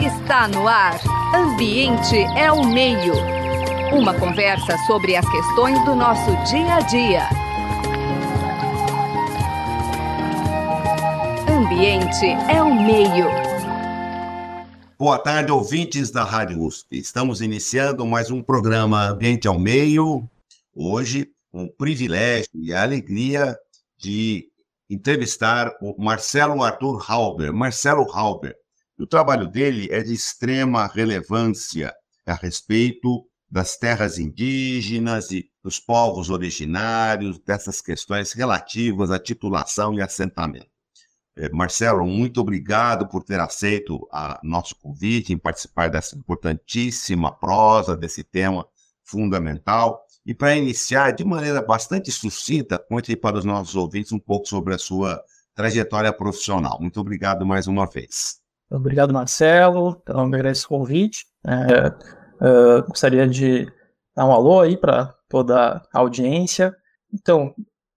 Está no ar. Ambiente é o meio. Uma conversa sobre as questões do nosso dia a dia. Ambiente é o meio. Boa tarde, ouvintes da Rádio USP. Estamos iniciando mais um programa Ambiente ao Meio. Hoje, um privilégio e a alegria de entrevistar o Marcelo Arthur Halber. Marcelo Halber. O trabalho dele é de extrema relevância a respeito das terras indígenas e dos povos originários, dessas questões relativas à titulação e assentamento. É, Marcelo, muito obrigado por ter aceito a nosso convite em participar dessa importantíssima prosa, desse tema fundamental. E para iniciar de maneira bastante sucinta, conte para os nossos ouvintes um pouco sobre a sua trajetória profissional. Muito obrigado mais uma vez. Obrigado, Marcelo. Então, agradeço o convite. É, é, gostaria de dar um alô aí para toda a audiência. Então,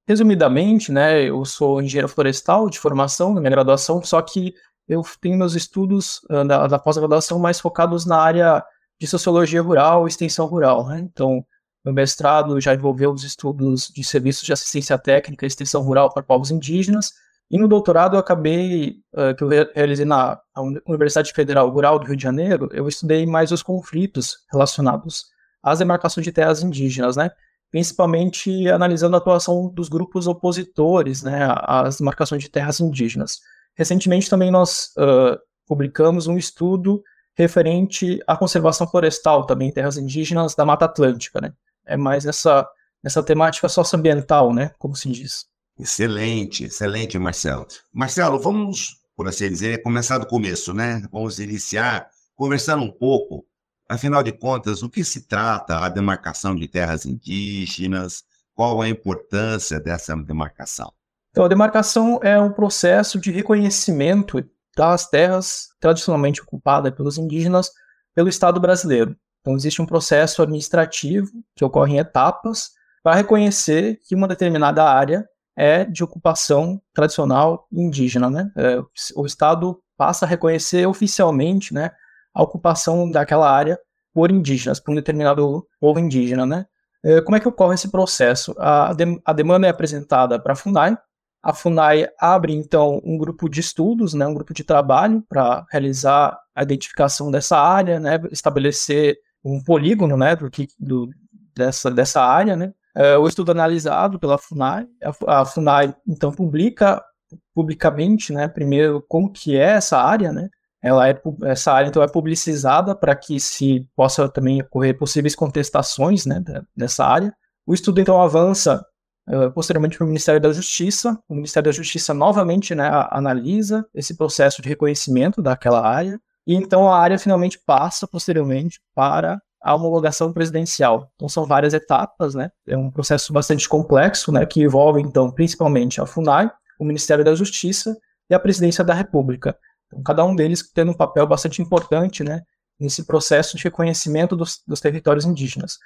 resumidamente, né, eu sou engenheiro florestal de formação, na minha graduação, só que eu tenho meus estudos da, da pós-graduação mais focados na área de sociologia rural e extensão rural. Né? Então, meu mestrado já envolveu os estudos de serviços de assistência técnica e extensão rural para povos indígenas. E no doutorado eu acabei, uh, que eu realizei na Universidade Federal Rural do Rio de Janeiro, eu estudei mais os conflitos relacionados às demarcações de terras indígenas, né? Principalmente analisando a atuação dos grupos opositores, né, às demarcações de terras indígenas. Recentemente também nós uh, publicamos um estudo referente à conservação florestal também em terras indígenas da Mata Atlântica, né? é mais nessa, nessa temática socioambiental, né? Como se diz. Excelente, excelente, Marcelo. Marcelo, vamos, por assim dizer, começar do começo, né? Vamos iniciar conversando um pouco, afinal de contas, o que se trata a demarcação de terras indígenas, qual a importância dessa demarcação? Então, a demarcação é um processo de reconhecimento das terras tradicionalmente ocupadas pelos indígenas pelo Estado brasileiro. Então, existe um processo administrativo que ocorre em etapas para reconhecer que uma determinada área é de ocupação tradicional indígena. Né? É, o Estado passa a reconhecer oficialmente né, a ocupação daquela área por indígenas, por um determinado povo indígena. Né? É, como é que ocorre esse processo? A, de, a demanda é apresentada para a FUNAI, a FUNAI abre, então, um grupo de estudos, né, um grupo de trabalho para realizar a identificação dessa área, né, estabelecer um polígono, né, do, do, dessa, dessa área, né. É, o estudo analisado pela FUNAI, a, a, FUNAI então publica publicamente, né, primeiro como que é essa área, né, ela é, essa área então é publicizada para que se possa também ocorrer possíveis contestações, né, dessa área. O estudo então avança uh, posteriormente para o Ministério da Justiça. O Ministério da Justiça novamente né, analisa esse processo de reconhecimento daquela área e então a área finalmente passa posteriormente para a homologação presidencial. Então são várias etapas, né? É um processo bastante complexo, né, que envolve então principalmente a FUNAI, o Ministério da Justiça e a Presidência da República. Então, cada um deles tendo um papel bastante importante, né, nesse processo de reconhecimento dos, dos territórios indígenas.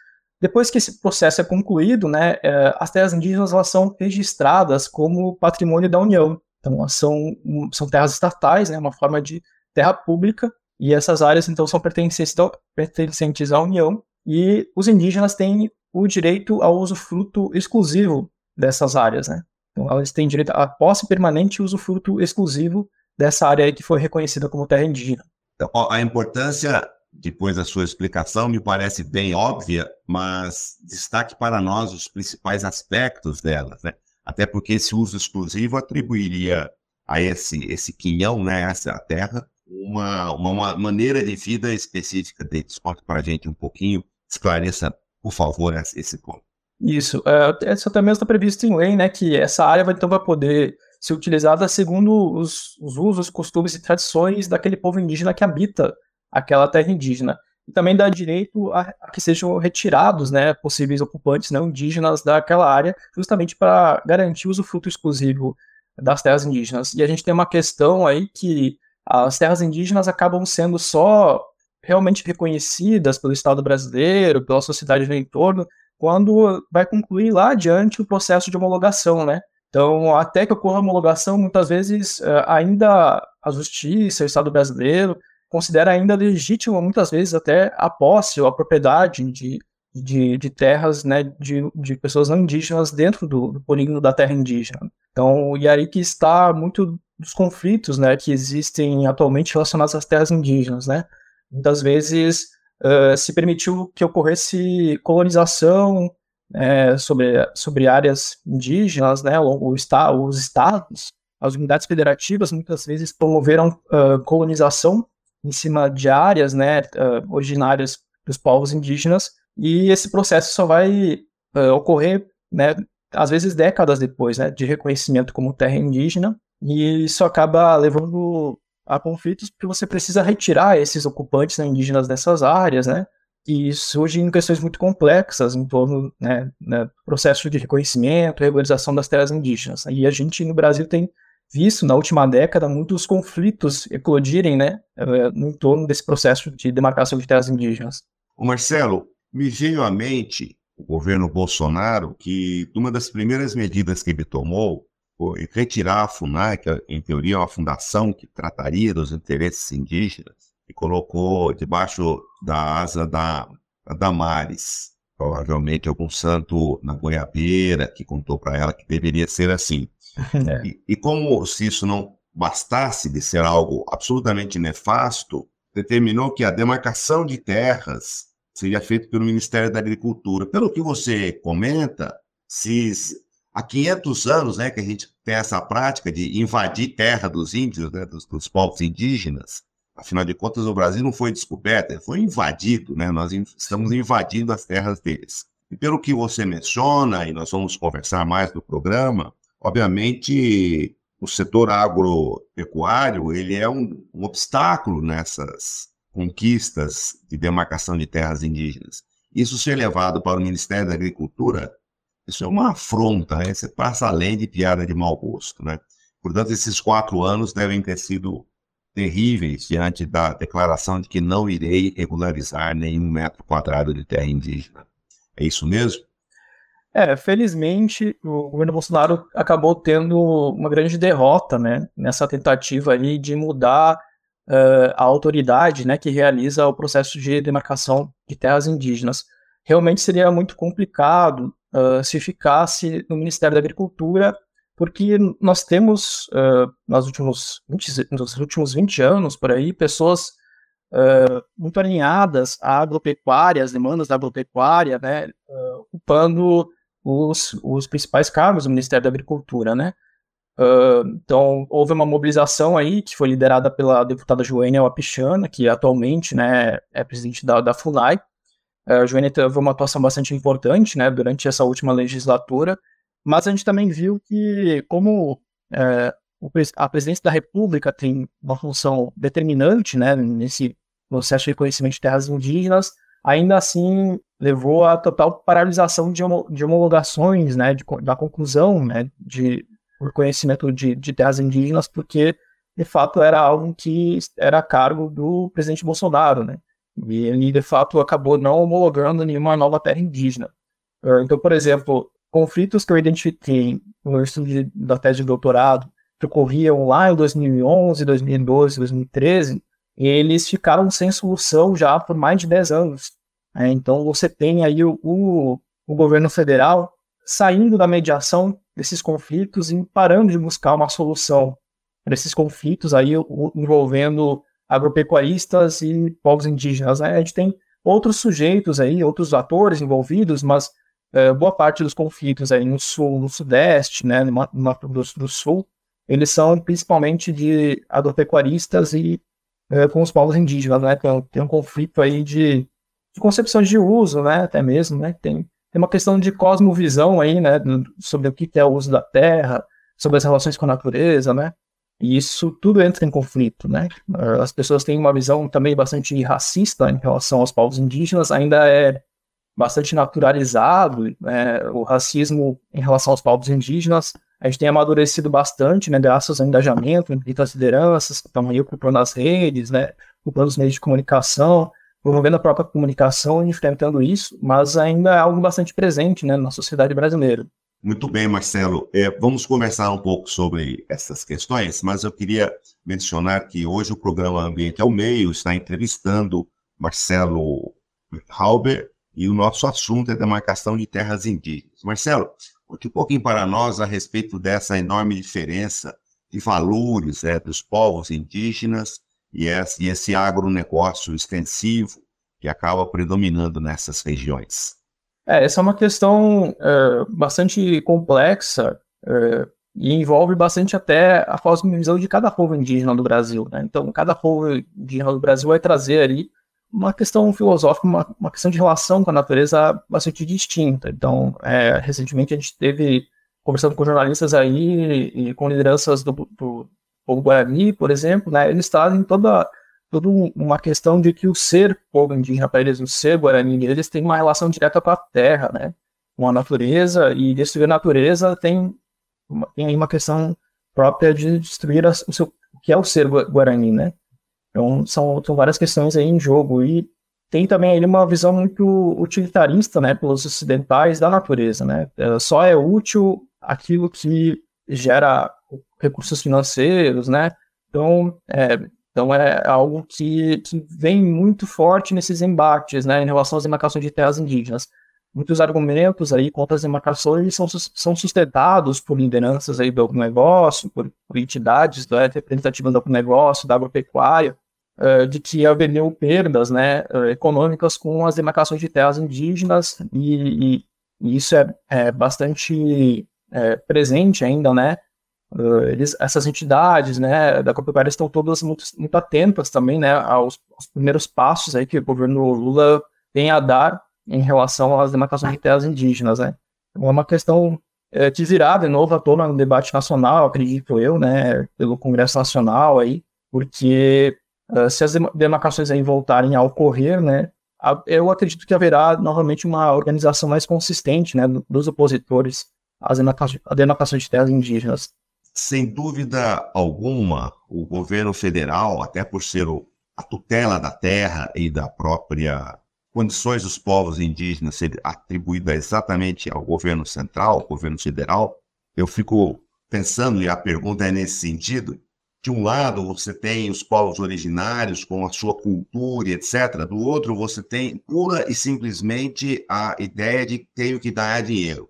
Depois que esse processo é concluído, né, é, as terras indígenas elas são registradas como patrimônio da União. Então, são, são terras estatais, né, uma forma de terra pública, e essas áreas então são pertencentes, pertencentes à União, e os indígenas têm o direito ao usufruto exclusivo dessas áreas, né? Então elas têm direito à posse permanente e usufruto exclusivo dessa área que foi reconhecida como terra indígena. Então, a importância, depois da sua explicação, me parece bem óbvia, mas destaque para nós os principais aspectos delas, né? Até porque esse uso exclusivo atribuiria a esse, esse quinhão, né, essa terra, uma, uma maneira de vida específica deles. Conta para a gente um pouquinho, esclareça, por favor, esse ponto. Isso, é, isso mesmo está previsto em lei, né, que essa área vai, então vai poder ser utilizada segundo os, os usos, costumes e tradições daquele povo indígena que habita aquela terra indígena. E também dá direito a, a que sejam retirados, né, possíveis ocupantes não indígenas daquela área, justamente para garantir o usufruto exclusivo das terras indígenas. E a gente tem uma questão aí que as terras indígenas acabam sendo só realmente reconhecidas pelo Estado brasileiro, pela sociedade do entorno, quando vai concluir lá adiante o processo de homologação, né? Então, até que ocorra a homologação, muitas vezes eh, ainda a justiça, o Estado brasileiro, considera ainda legítimo, muitas vezes, até a posse ou a propriedade de, de, de terras né, de, de pessoas não indígenas dentro do, do polígono da terra indígena. Então, e aí que está muito dos conflitos né, que existem atualmente relacionados às terras indígenas. Né? Muitas vezes uh, se permitiu que ocorresse colonização é, sobre, sobre áreas indígenas, né, o, o os estados, as unidades federativas muitas vezes promoveram uh, colonização em cima de áreas né, uh, originárias dos povos indígenas, e esse processo só vai uh, ocorrer, né, às vezes décadas depois, né, de reconhecimento como terra indígena, e isso acaba levando a conflitos porque você precisa retirar esses ocupantes né, indígenas dessas áreas, né, e surgem questões muito complexas em torno né, né, do processo de reconhecimento, regularização das terras indígenas. E a gente no Brasil tem visto na última década muitos conflitos eclodirem né, eh, em torno desse processo de demarcação de terras indígenas. O Marcelo, me veio à mente o governo Bolsonaro que uma das primeiras medidas que ele tomou foi retirar a FUNAI, que em teoria é uma fundação que trataria dos interesses indígenas, e colocou debaixo da asa da, da Damares, provavelmente algum santo na goiabeira que contou para ela que deveria ser assim. É. E, e, como se isso não bastasse de ser algo absolutamente nefasto, determinou que a demarcação de terras seria feita pelo Ministério da Agricultura. Pelo que você comenta, se há 500 anos né, que a gente tem essa prática de invadir terra dos índios, né, dos, dos povos indígenas, afinal de contas o Brasil não foi descoberto, foi invadido, né? nós estamos invadindo as terras deles. E pelo que você menciona, e nós vamos conversar mais no programa, Obviamente, o setor agropecuário ele é um, um obstáculo nessas conquistas de demarcação de terras indígenas. Isso ser levado para o Ministério da Agricultura, isso é uma afronta, né? Você passa além de piada de mau gosto, né? Portanto, esses quatro anos devem ter sido terríveis diante da declaração de que não irei regularizar nenhum metro quadrado de terra indígena. É isso mesmo? É, felizmente o governo Bolsonaro acabou tendo uma grande derrota, né, nessa tentativa aí de mudar uh, a autoridade, né, que realiza o processo de demarcação de terras indígenas. Realmente seria muito complicado uh, se ficasse no Ministério da Agricultura, porque nós temos, uh, nos, últimos 20, nos últimos 20 anos, por aí, pessoas muito alinhadas à agropecuária, às demandas da agropecuária, né, ocupando os, os principais cargos do Ministério da Agricultura, né? Uh, então, houve uma mobilização aí que foi liderada pela deputada Joênia Wapichana, que atualmente né, é presidente da, da FUNAI. Uh, Joênia teve uma atuação bastante importante né, durante essa última legislatura, mas a gente também viu que, como uh, a presidência da República tem uma função determinante né, nesse processo de reconhecimento de terras indígenas, ainda assim levou à total paralisação de, de homologações, né, de, da conclusão, né, de reconhecimento de, de terras indígenas, porque de fato era algo que era a cargo do presidente Bolsonaro, né, e ele de fato acabou não homologando nenhuma nova terra indígena. Ah, então, por exemplo, conflitos que eu identifiquei no estudo da tese de doutorado, que ocorriam lá em 2011, 2012, 2013, eles ficaram sem solução já por mais de 10 anos. É, então você tem aí o, o, governo federal saindo da mediação desses conflitos e parando de buscar uma solução para esses conflitos aí envolvendo agropecuaristas e povos indígenas. Né? A gente tem outros sujeitos aí, outros atores envolvidos, mas é, boa parte dos conflitos aí no sul, no sudeste, né, no Mato Grosso do Sul, eles são principalmente de agropecuaristas e é, com os povos indígenas, né? Tem, tem um conflito aí de, de concepções de uso, né? Até mesmo, né? Tem, tem uma questão de cosmovisão aí, né? Sobre o que é o uso da terra, sobre as relações com a natureza, né? E isso tudo entra em conflito, né? As pessoas têm uma visão também bastante racista em relação aos povos indígenas, ainda é bastante naturalizado, né? o racismo em relação aos povos indígenas a gente tem amadurecido bastante, né, graças ao engajamento as lideranças que estão aí ocupando as redes, né, ocupando os meios de comunicação, promovendo a própria comunicação e enfrentando isso, mas ainda é algo bastante presente, né, na sociedade brasileira. Muito bem, Marcelo. É, vamos conversar um pouco sobre essas questões, mas eu queria mencionar que hoje o programa Ambiente ao Meio está entrevistando Marcelo Halber e o nosso assunto é demarcação de terras indígenas. Marcelo, conte um pouquinho para nós a respeito dessa enorme diferença de valores é, dos povos indígenas e esse, agronegócio extensivo que acaba predominando nessas regiões. É, essa é uma questão é, bastante complexa é, e envolve bastante até a cosmovisão de cada povo indígena do Brasil. Né? Então, cada povo indígena do Brasil vai trazer ali uma questão filosófica, uma, uma questão de relação com a natureza bastante distinta. Então, é, recentemente a gente teve, conversando com jornalistas aí e com lideranças do, do povo Guarani, por exemplo, né, eles trazem toda, toda uma questão de que o ser povo indígena para eles, o ser Guarani, eles têm uma relação direta com a terra, né, com a natureza, e destruir a natureza tem, tem aí uma questão própria de destruir a, o, seu, o que é o ser Guarani, né. Então, são, são várias questões aí em jogo, e tem também aí uma visão muito utilitarista, né, pelos ocidentais da natureza, né, só é útil aquilo que gera recursos financeiros, né? Então, é, então é algo que, que, vem muito forte nesses embates, né, em relação às demarcações de terras indígenas. Muitos argumentos aí contra as demarcações são, são sustentados por lideranças aí do negócio, por, por entidades da representativa do negócio, da agropecuária, uh, de que haveriam perdas, né, econômicas com as demarcações de terras indígenas e, e, e isso é, é bastante é, presente ainda, né, Uh, eles, essas entidades, né, da Copepeira estão todas muito, muito atentas também, né, aos, aos, primeiros passos aí que o governo Lula tem a dar em relação às demarcações de terras indígenas, né. Então, é uma questão é, que virá de novo à tona no debate nacional, acredito eu, né, pelo Congresso Nacional aí, porque uh, se as demarcações aí voltarem a ocorrer, né, eu acredito que haverá novamente uma organização mais consistente, né, dos opositores às demarcações de terras indígenas. Sem dúvida alguma, o governo federal, até por ser o, a tutela da terra e da própria condições dos povos indígenas ser atribuída exatamente ao governo central, ao governo federal, eu fico pensando, e a pergunta é nesse sentido, de um lado você tem os povos originários com a sua cultura, etc. Do outro você tem pura e simplesmente a ideia de que tenho que dar dinheiro.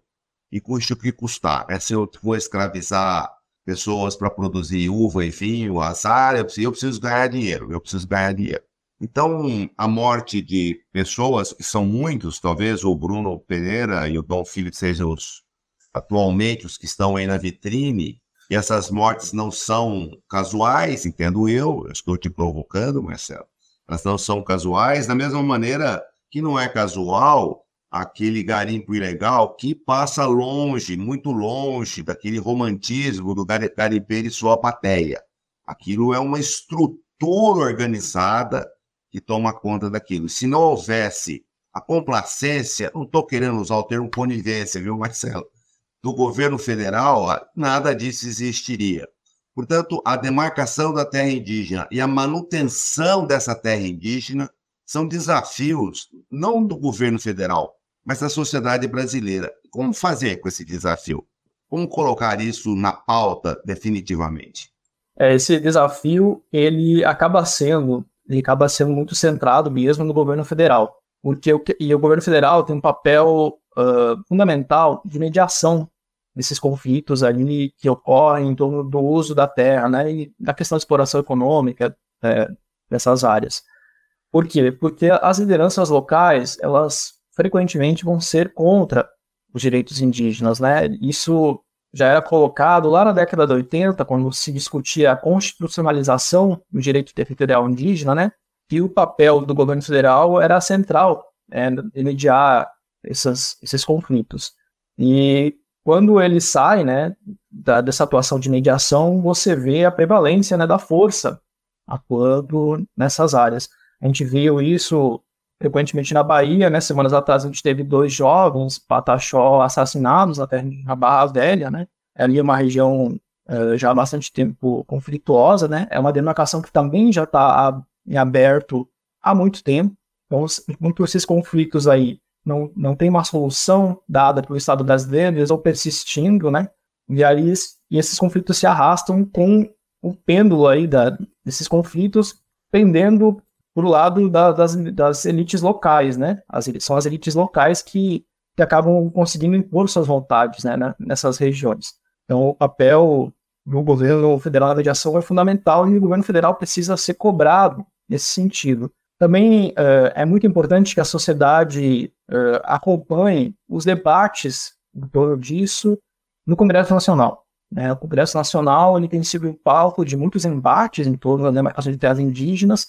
E custe o que custar. É se eu for escravizar pessoas para produzir uva e vinho, azar, eu preciso, eu preciso ganhar dinheiro, eu preciso ganhar dinheiro. Então, a morte de pessoas, que são muitos, talvez o Bruno Pereira e o Dom Filho sejam os, atualmente os que estão aí na vitrine, e essas mortes não são casuais, entendo eu, eu estou te provocando, Marcelo, elas não são casuais, da mesma maneira que não é casual aquele garimpo ilegal que passa longe, muito longe daquele romantismo do garimpeiro e sua pateia. Aquilo é uma estrutura organizada que toma conta daquilo. Se não houvesse a complacência, não estou querendo usar o termo conivência, viu, Marcelo? Do governo federal, nada disso existiria. Portanto, a demarcação da terra indígena e a manutenção dessa terra indígena são desafios não do governo federal, mas da sociedade brasileira. Como fazer com esse desafio? Como colocar isso na pauta definitivamente? É, esse desafio ele acaba sendo ele acaba sendo muito centrado mesmo no governo federal, porque o, e o governo federal tem um papel uh, fundamental de mediação desses conflitos ali que ocorrem em torno do uso da terra, né, e da questão de exploração econômica é, dessas áreas. Por quê? Porque as lideranças locais elas frequentemente vão ser contra os direitos indígenas, né? Isso já era colocado lá na década de 80, quando se discutia a constitucionalização do direito territorial indígena, né? Que o papel do governo federal era central é, em mediar essas, esses conflitos. E quando ele sai, né, da, dessa atuação de mediação, você vê a prevalência né, da força atuando nessas áreas. A gente viu isso frequentemente na Bahia, né? Semanas atrás a gente teve dois jovens, Pataxó, assassinados na terra de Barra Velha, né? Ali é uma região uh, já há bastante tempo conflituosa, né? É uma demarcação que também já está em aberto há muito tempo. Então, muitos desses conflitos aí não, não tem uma solução dada pelo Estado brasileiro, eles vão persistindo, né? E aí e esses conflitos se arrastam com o pêndulo aí da, desses conflitos pendendo para o lado da, das, das elites locais, né? As, são as elites locais que, que acabam conseguindo impor suas vontades né, nessas regiões. Então, o papel do governo federal na mediação é fundamental e o governo federal precisa ser cobrado nesse sentido. Também uh, é muito importante que a sociedade uh, acompanhe os debates em torno disso no Congresso Nacional. Né? O Congresso Nacional ele tem sido um palco de muitos embates em torno da demarcação de terras indígenas.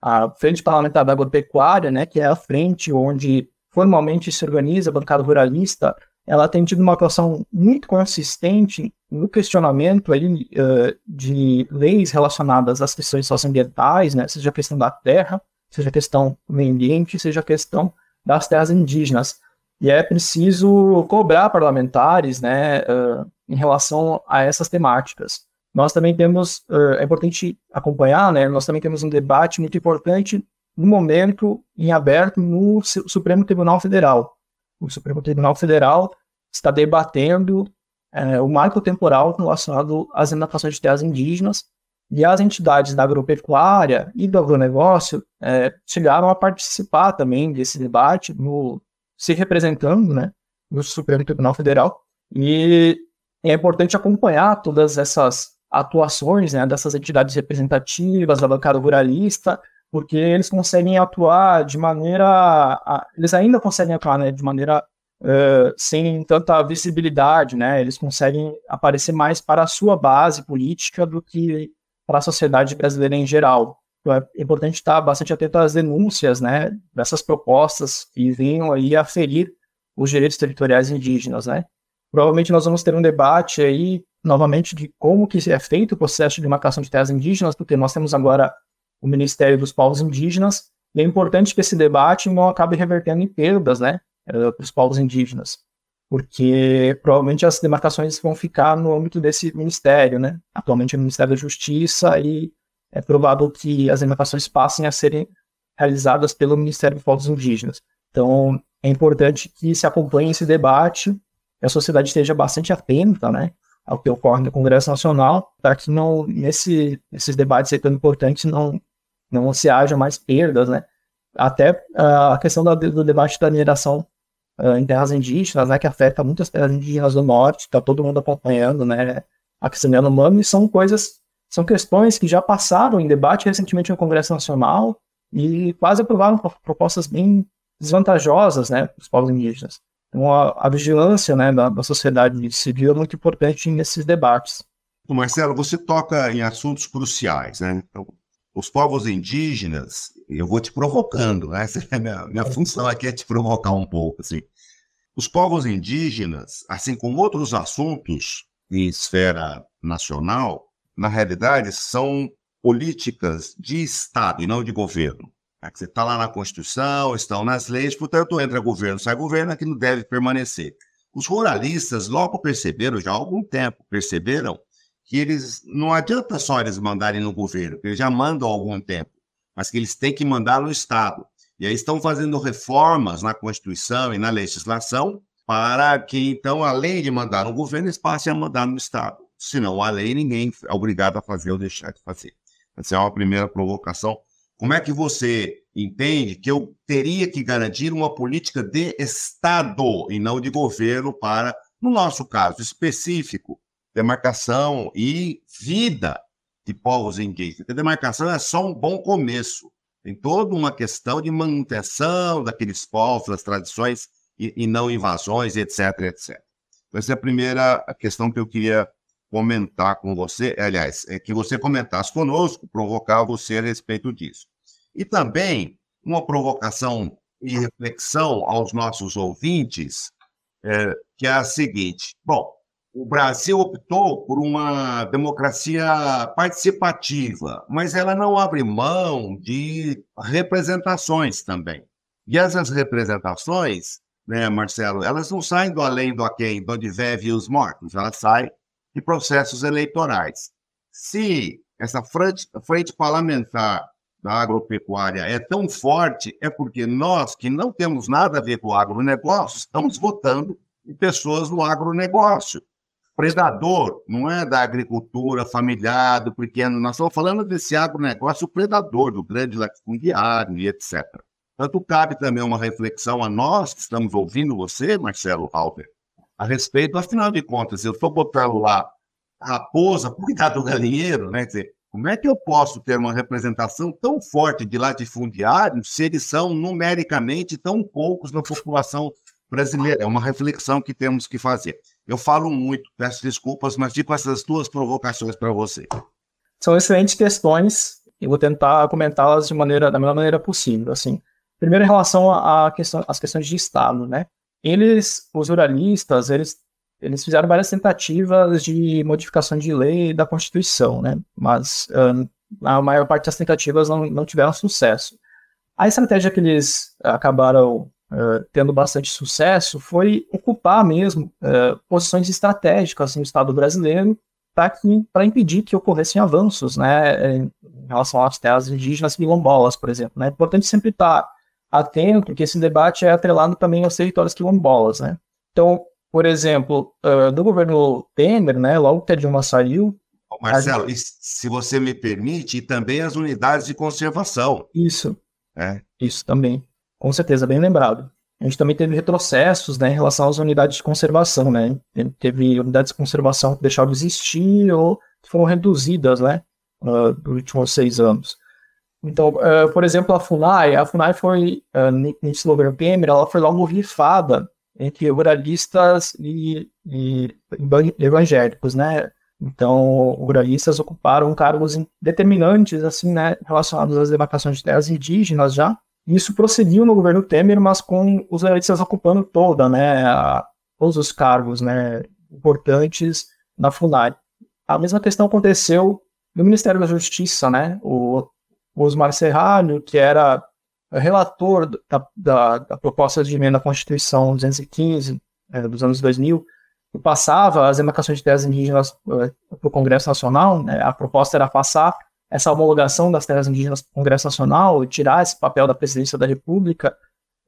A Frente Parlamentar da Agropecuária, né, que é a frente onde formalmente se organiza a bancada ruralista, ela tem tido uma atuação muito consistente no questionamento aí, uh, de leis relacionadas às questões socioambientais, né, seja a questão da terra, seja a questão do meio ambiente, seja a questão das terras indígenas. E é preciso cobrar parlamentares né, uh, em relação a essas temáticas. Nós também temos, uh, é importante acompanhar, né, nós também temos um debate muito importante no momento em aberto no Supremo Tribunal Federal. O Supremo Tribunal Federal está debatendo uh, o marco temporal relacionado às demarcações de terras indígenas e as entidades da agropecuária e do agronegócio é, chegaram a participar também desse debate, no, se representando né, no Supremo Tribunal Federal. E é importante acompanhar todas essas atuações né, dessas entidades representativas, da bancada ruralista, porque eles conseguem atuar de maneira. Eles ainda conseguem atuar né, de maneira uh, sem tanta visibilidade, né? Eles conseguem aparecer mais para a sua base política do que para a sociedade brasileira em geral. Então é importante estar bastante atento às denúncias, né, dessas propostas que venham aí a ferir os direitos territoriais indígenas, né. Provavelmente nós vamos ter um debate aí, novamente, de como que é feito o processo de demarcação de terras indígenas, porque nós temos agora o Ministério dos Povos Indígenas, e é importante que esse debate não acabe revertendo em perdas, né, eh, para os povos indígenas, porque provavelmente as demarcações vão ficar no âmbito desse ministério, né, atualmente é o Ministério da Justiça, e é provável que as demarcações passem a serem realizadas pelo Ministério dos Povos Indígenas. Então, é importante que se acompanhe esse debate a sociedade esteja bastante atenta, né, ao que ocorre no Congresso Nacional, para que não, nesse, nesses debates aí tão importantes, não, não se haja mais perdas, né, até uh, a questão do debate da mineração uh, em terras indígenas, né, que afeta muitas terras indígenas do norte, está todo mundo acompanhando, né, a questão do humano, e são coisas, são questões que já passaram em debate recentemente no Congresso Nacional e quase aprovaram propostas bem desvantajosas, né, para os povos indígenas. Então, a, vigilância né, da, da, sociedade civil é muito importante nesses debates. Marcelo, você toca em assuntos cruciais, né? Então, os povos indígenas, eu vou te provocando, né? É minha, minha função aqui é te provocar um pouco, assim. Os povos indígenas, assim como outros assuntos em esfera nacional, na realidade são políticas de Estado e não de governo. Né, você está lá na Constituição, estão nas leis, portanto, entra governo, sai governo, aquilo deve permanecer. Os ruralistas logo perceberam, já há algum tempo, perceberam que eles não adianta só eles mandarem no governo, que eles já mandam há algum tempo, mas que eles têm que mandar no Estado. E aí estão fazendo reformas na Constituição e na legislação para que, então, além de mandar no governo, eles passem a mandar no Estado. Senão, a lei ninguém é obrigado a fazer ou deixar de fazer. Essa é uma primeira provocação como é que você entende que eu teria que garantir uma política de Estado e não de governo para, no nosso caso específico, demarcação e vida de povos indígenas? A demarcação é só um bom começo. Tem toda uma questão de manutenção daqueles povos, das tradições e, e não invasões, etc, etc. Então, essa é a primeira questão que eu queria comentar com você, aliás, é que você comentasse conosco, provocar você a respeito disso. E também uma provocação e reflexão aos nossos ouvintes, é, que é a seguinte: bom, o Brasil optou por uma democracia participativa, mas ela não abre mão de representações também. E essas representações, né, Marcelo, elas não saem do além do aquém, do onde vive os mortos, elas saem de processos eleitorais. Se essa frente, frente parlamentar da agropecuária é tão forte é porque nós, que não temos nada a ver com o agronegócio, estamos votando em pessoas do agronegócio. Predador não é da agricultura familiar, do pequeno, nós estamos falando desse agronegócio predador, do grande latifundiário e etc. Tanto cabe também uma reflexão a nós que estamos ouvindo você, Marcelo Halber, a respeito, afinal de contas, eu estou botando lá a raposa por cuidar do galinheiro, né? Quer dizer, como é que eu posso ter uma representação tão forte de latifundiários se eles são numericamente tão poucos na população brasileira? É uma reflexão que temos que fazer. Eu falo muito, peço desculpas, mas digo essas duas provocações para você. São excelentes questões e vou tentar comentá-las de maneira da melhor maneira possível. Assim, primeiro em relação às questão, questões de Estado, né? Eles, os ruralistas, eles eles fizeram várias tentativas de modificação de lei da Constituição, né? Mas uh, a maior parte das tentativas não, não tiveram sucesso. A estratégia que eles acabaram uh, tendo bastante sucesso foi ocupar mesmo uh, posições estratégicas no Estado brasileiro para impedir que ocorressem avanços, né, em relação às terras indígenas quilombolas, por exemplo. Né? É importante sempre estar atento que esse debate é atrelado também aos territórios quilombolas, né? Então, por exemplo, uh, do governo Temer, né, logo que a Dilma saiu. Marcelo, gente... se você me permite, e também as unidades de conservação. Isso. É. Isso também. Com certeza, bem lembrado. A gente também teve retrocessos né, em relação às unidades de conservação. Né? Teve unidades de conservação que deixaram de existir ou foram reduzidas né, uh, nos últimos seis anos. Então, uh, por exemplo, a FUNAI, a FUNAI foi, uh, nesse governo Temer, ela foi logo rifada entre ruralistas e, e evangélicos, né? Então, ruralistas ocuparam cargos determinantes, assim, né, relacionados às demarcações de terras indígenas já. Isso prosseguiu no governo Temer, mas com os ruralistas ocupando toda, né, a, todos os cargos, né, importantes na FUNAI. A mesma questão aconteceu no Ministério da Justiça, né? O, Osmar Serralho, que era relator da, da, da, proposta de emenda à Constituição 215 é, dos anos 2000, que passava as demarcações de terras indígenas é, para o Congresso Nacional. Né, a proposta era passar essa homologação das terras indígenas para o Congresso Nacional e tirar esse papel da presidência da República.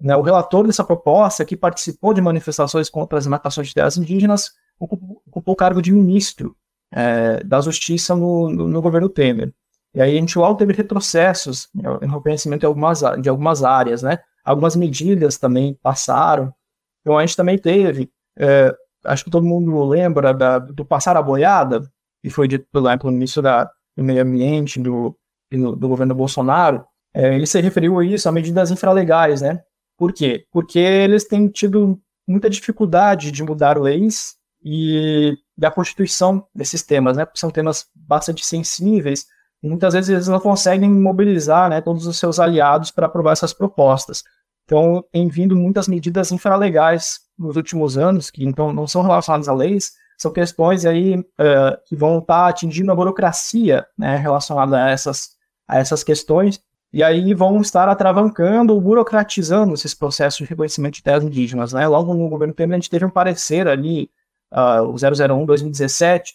Né, o relator dessa proposta, que participou de manifestações contra as demarcações de terras indígenas, ocupou, ocupou o cargo de ministro é, da Justiça no, no, no governo Temer. E aí a gente logo teve retrocessos no né, reconhecimento de algumas, de algumas áreas, né? Algumas medidas também passaram. Então a gente também teve, é, acho que todo mundo lembra da, do passar a boiada, que foi dito pelo, pelo ministro da, do Meio Ambiente do, do, do governo Bolsonaro. É, ele se referiu a isso, a medidas infralegais, né? Por quê? Porque eles têm tido muita dificuldade de mudar leis e da constituição desses temas, né? Porque são temas bastante sensíveis muitas vezes eles não conseguem mobilizar né, todos os seus aliados para aprovar essas propostas. Então, tem vindo muitas medidas infralegais nos últimos anos, que então não são relacionadas a leis, são questões aí uh, que vão estar tá atingindo a burocracia né, relacionada a essas, a essas questões, e aí vão estar atravancando ou burocratizando esses processos de reconhecimento de terras indígenas. Né? Logo no governo Temer, a gente teve um parecer ali, uh, o 001-2017,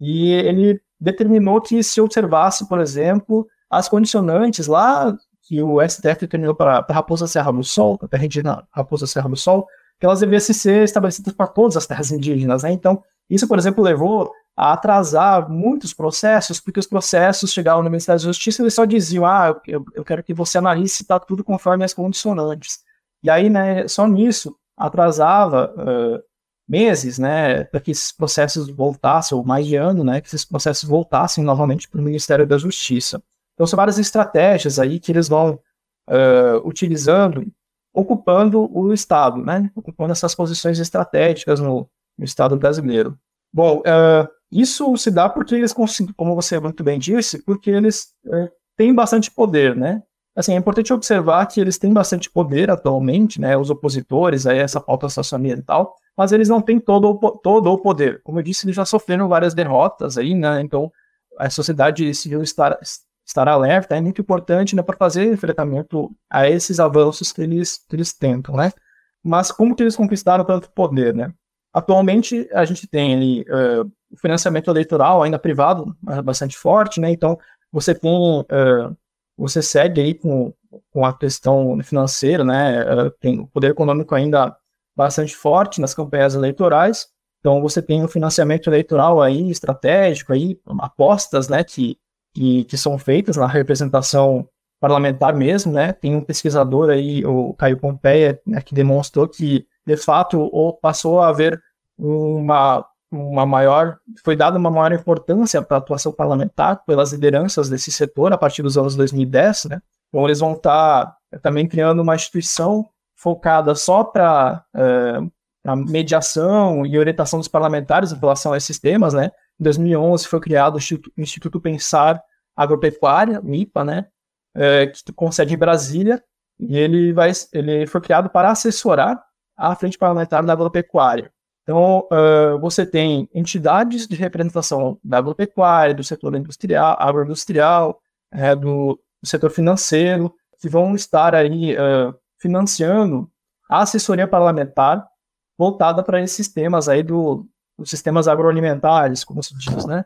e ele determinou que se observasse, por exemplo, as condicionantes lá que o STF determinou para a Raposa Serra do Sol, a terra indígena Raposa Serra do Sol, que elas devessem ser estabelecidas para todas as terras indígenas. Né? Então, isso, por exemplo, levou a atrasar muitos processos, porque os processos chegavam no Ministério da Justiça e eles só diziam, ah, eu, eu quero que você analise se está tudo conforme as condicionantes. E aí, né, só nisso, atrasava uh, meses, né, para que esses processos voltassem, ou mais de ano, né, que esses processos voltassem novamente para o Ministério da Justiça. Então, são várias estratégias aí que eles vão uh, utilizando, ocupando o Estado, né, ocupando essas posições estratégicas no, no Estado brasileiro. Bom, uh, isso se dá porque eles conseguem, como você muito bem disse, porque eles uh, têm bastante poder, né, Assim, é importante observar que eles têm bastante poder atualmente, né, os opositores a essa pauta socioambiental, mas eles não têm todo o, todo o poder. Como eu disse, eles já sofreram várias derrotas aí, né, então a sociedade civil estar, estar alerta é muito importante né, para fazer enfrentamento a esses avanços que eles, que eles tentam, né. Mas como que eles conquistaram tanto poder, né? Atualmente, a gente tem ali uh, o financiamento eleitoral ainda privado bastante forte, né? Então, você tem uh, você segue aí com, com a questão financeira, né? Eh, tem o poder econômico ainda bastante forte nas campanhas eleitorais. Então você tem um financiamento eleitoral aí estratégico aí, apostas, né, que, que, que são feitas na representação parlamentar mesmo, né? Tem um pesquisador aí, o Caio Pompeia, né, que demonstrou que de fato passou a haver uma uma maior, foi dada uma maior importância para a atuação parlamentar pelas lideranças desse setor a partir dos anos 2010, né? Então eles vão estar tá, também criando uma instituição focada só para uh, a mediação e orientação dos parlamentares em relação a esses temas, né? Em 2011 foi criado o Instituto, Pensar Agropecuária, o IPA, né? Uh, que concede em Brasília, e ele, vai, ele foi criado para assessorar a Frente Parlamentar da Agropecuária. Então, uh, você tem entidades de representação da agropecuária, do setor industrial, agroindustrial, é, do, do, setor financeiro, que vão estar aí uh, financiando a assessoria parlamentar voltada para esses temas aí do, dos sistemas agroalimentares, como se diz, né?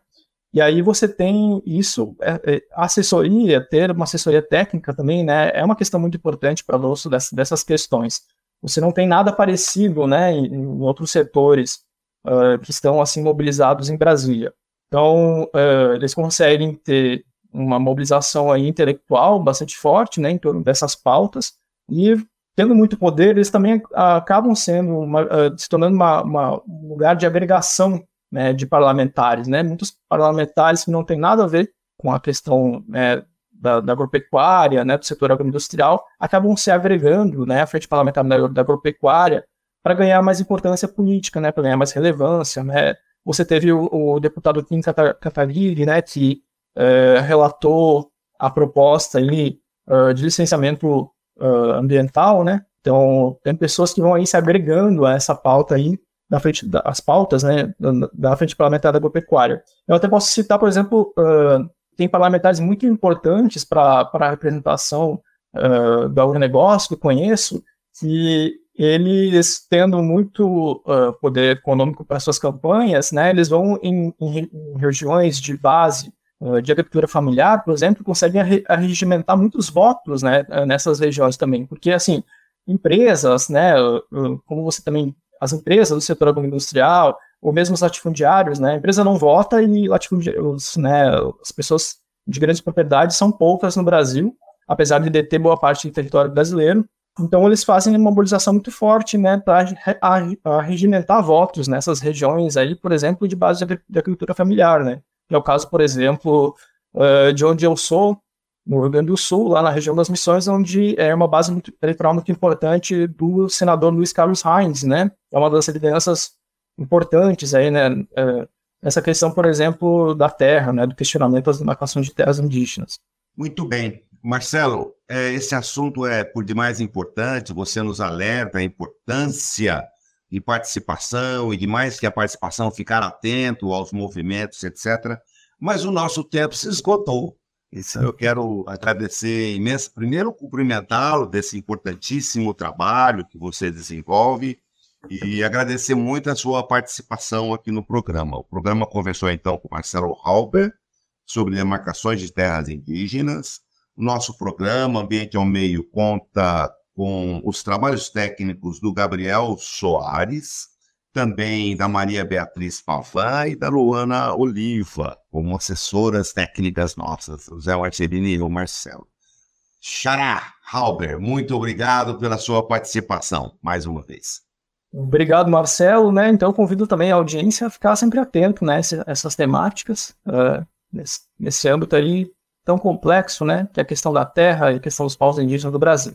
E aí você tem isso, é, é, assessoria, ter uma assessoria técnica também, né? É uma questão muito importante para o dessas, dessas questões. Você não tem nada parecido, né, em, em outros setores uh, que estão assim mobilizados em Brasília. Então, uh, eles conseguem ter uma mobilização aí intelectual bastante forte, né, em torno dessas pautas e tendo muito poder, eles também acabam sendo uma, se tornando uma, uma, um lugar de agregação né, de parlamentares, né? Muitos parlamentares que não têm nada a ver com a questão né, da, da, agropecuária, né, do setor agroindustrial, acabam se agregando né, à frente parlamentar da, da agropecuária para ganhar mais importância política, né, para ganhar mais relevância. Né. Você teve o, o deputado Kim Kataguiri, né, que uh, relatou a proposta ali, uh, de licenciamento uh, ambiental, né? Então, tem pessoas que vão aí se agregando a essa pauta aí, da frente, das pautas, né, da, frente parlamentar da agropecuária. Eu até posso citar, por exemplo, uh, tem parlamentares muito importantes para a representação uh, do agronegócio que conheço, que eles, tendo muito uh, poder econômico para suas campanhas, né, eles vão em, em, em regiões de base de agricultura familiar, por exemplo, conseguem arregimentar muitos votos né, nessas regiões também, porque, assim, empresas, né, como você também, as empresas do setor agroindustrial, ou mesmo os latifundiários, né? A empresa não vota e latifundiários, né, as pessoas de grandes propriedades são poucas no Brasil, apesar de deter boa parte do território brasileiro. Então eles fazem uma mobilização muito forte, né, para regimentar votos nessas regiões aí, por exemplo, de base de agricultura familiar, né? Que é o caso, por exemplo, de onde eu sou, no Rio Grande do Sul, lá na região das Missões, onde é uma base muito, eleitoral muito importante do senador Luiz Carlos Reins, né? É uma das lideranças importantes aí, né? É, essa questão, por exemplo, da terra, né? Do questionamento das demarcações de terras indígenas. Muito bem. Marcelo, é, esse assunto é por demais importante, você nos alerta a importância de participação e demais que a participação ficar atento aos movimentos, etc. Mas o nosso tempo se esgotou. Isso eu quero agradecer imenso. Primeiro, cumprimentá-lo desse importantíssimo trabalho que você desenvolve e agradecer muito a sua participação aqui no programa. O programa conversou então com Marcelo Halber sobre demarcações de terras indígenas. O nosso programa Ambiente ao Meio conta com os trabalhos técnicos do Gabriel Soares, também da Maria Beatriz Pavan e da Luana Oliva, como assessoras técnicas nossas, o Zé Marcelino e o Marcelo. Xará Halber, muito obrigado pela sua participação mais uma vez. Obrigado, Marcelo. Né? Então, convido também a audiência a ficar sempre atento né, a essas temáticas, uh, nesse, nesse âmbito aí tão complexo, né, que é a questão da terra e a questão dos povos indígenas do Brasil.